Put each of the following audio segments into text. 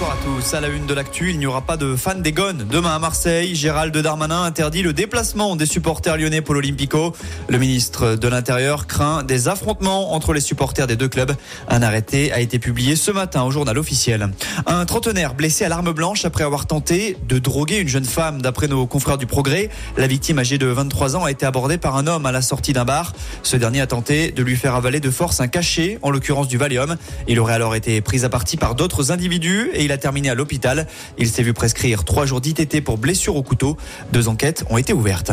Bonsoir à tous. À la une de l'actu, il n'y aura pas de fans des Gones. Demain à Marseille, Gérald Darmanin interdit le déplacement des supporters lyonnais pour l'Olympico. Le ministre de l'Intérieur craint des affrontements entre les supporters des deux clubs. Un arrêté a été publié ce matin au journal officiel. Un trentenaire blessé à l'arme blanche après avoir tenté de droguer une jeune femme. D'après nos confrères du Progrès, la victime âgée de 23 ans a été abordée par un homme à la sortie d'un bar. Ce dernier a tenté de lui faire avaler de force un cachet, en l'occurrence du Valium. Il aurait alors été pris à partie par d'autres individus et il a terminé à l'hôpital. Il s'est vu prescrire trois jours d'ITT pour blessure au couteau. Deux enquêtes ont été ouvertes.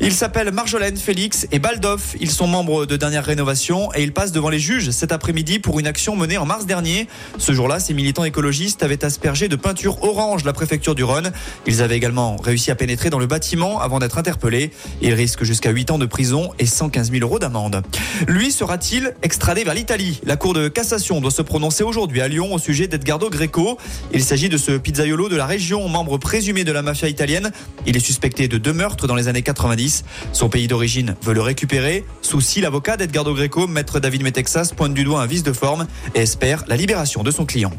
Ils s'appellent Marjolaine, Félix et Baldoff. Ils sont membres de dernière rénovation et ils passent devant les juges cet après-midi pour une action menée en mars dernier. Ce jour-là, ces militants écologistes avaient aspergé de peinture orange la préfecture du Rhône. Ils avaient également réussi à pénétrer dans le bâtiment avant d'être interpellés. Ils risquent jusqu'à 8 ans de prison et 115 000 euros d'amende. Lui sera-t-il extradé vers l'Italie? La Cour de cassation doit se prononcer aujourd'hui à Lyon au sujet d'Edgardo Greco. Il s'agit de ce pizzaiolo de la région, membre présumé de la mafia italienne. Il est suspecté de deux meurtres dans les années 90. Son pays d'origine veut le récupérer. Souci, l'avocat d'Edgardo Greco, maître David Metexas, pointe du doigt un vice de forme et espère la libération de son client.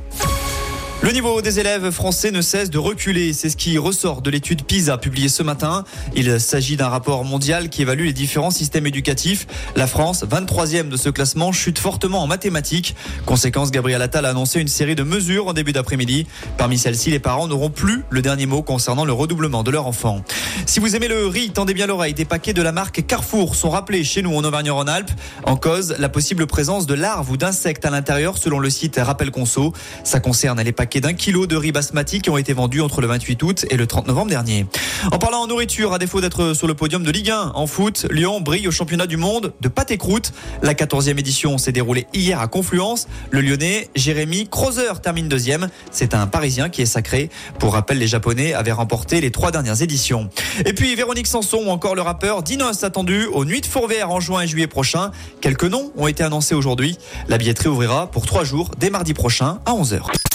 Le niveau des élèves français ne cesse de reculer. C'est ce qui ressort de l'étude PISA publiée ce matin. Il s'agit d'un rapport mondial qui évalue les différents systèmes éducatifs. La France, 23e de ce classement, chute fortement en mathématiques. Conséquence, Gabriel Attal a annoncé une série de mesures en début d'après-midi. Parmi celles-ci, les parents n'auront plus le dernier mot concernant le redoublement de leur enfant. Si vous aimez le riz, tendez bien l'oreille. Des paquets de la marque Carrefour sont rappelés chez nous en Auvergne-Rhône-Alpes. En cause, la possible présence de larves ou d'insectes à l'intérieur selon le site Rappel Conso. Ça concerne les paquets d'un kilo de riz basmati qui ont été vendus entre le 28 août et le 30 novembre dernier. En parlant en nourriture, à défaut d'être sur le podium de Ligue 1 en foot, Lyon brille au championnat du monde de pâte et croûte. La 14e édition s'est déroulée hier à Confluence. Le Lyonnais Jérémy Crozer termine deuxième. C'est un Parisien qui est sacré. Pour rappel, les Japonais avaient remporté les trois dernières éditions. Et puis Véronique Sanson ou encore le rappeur Dinos attendu aux Nuits de Fourvière en juin et juillet prochain. Quelques noms ont été annoncés aujourd'hui. La billetterie ouvrira pour trois jours dès mardi prochain à 11h.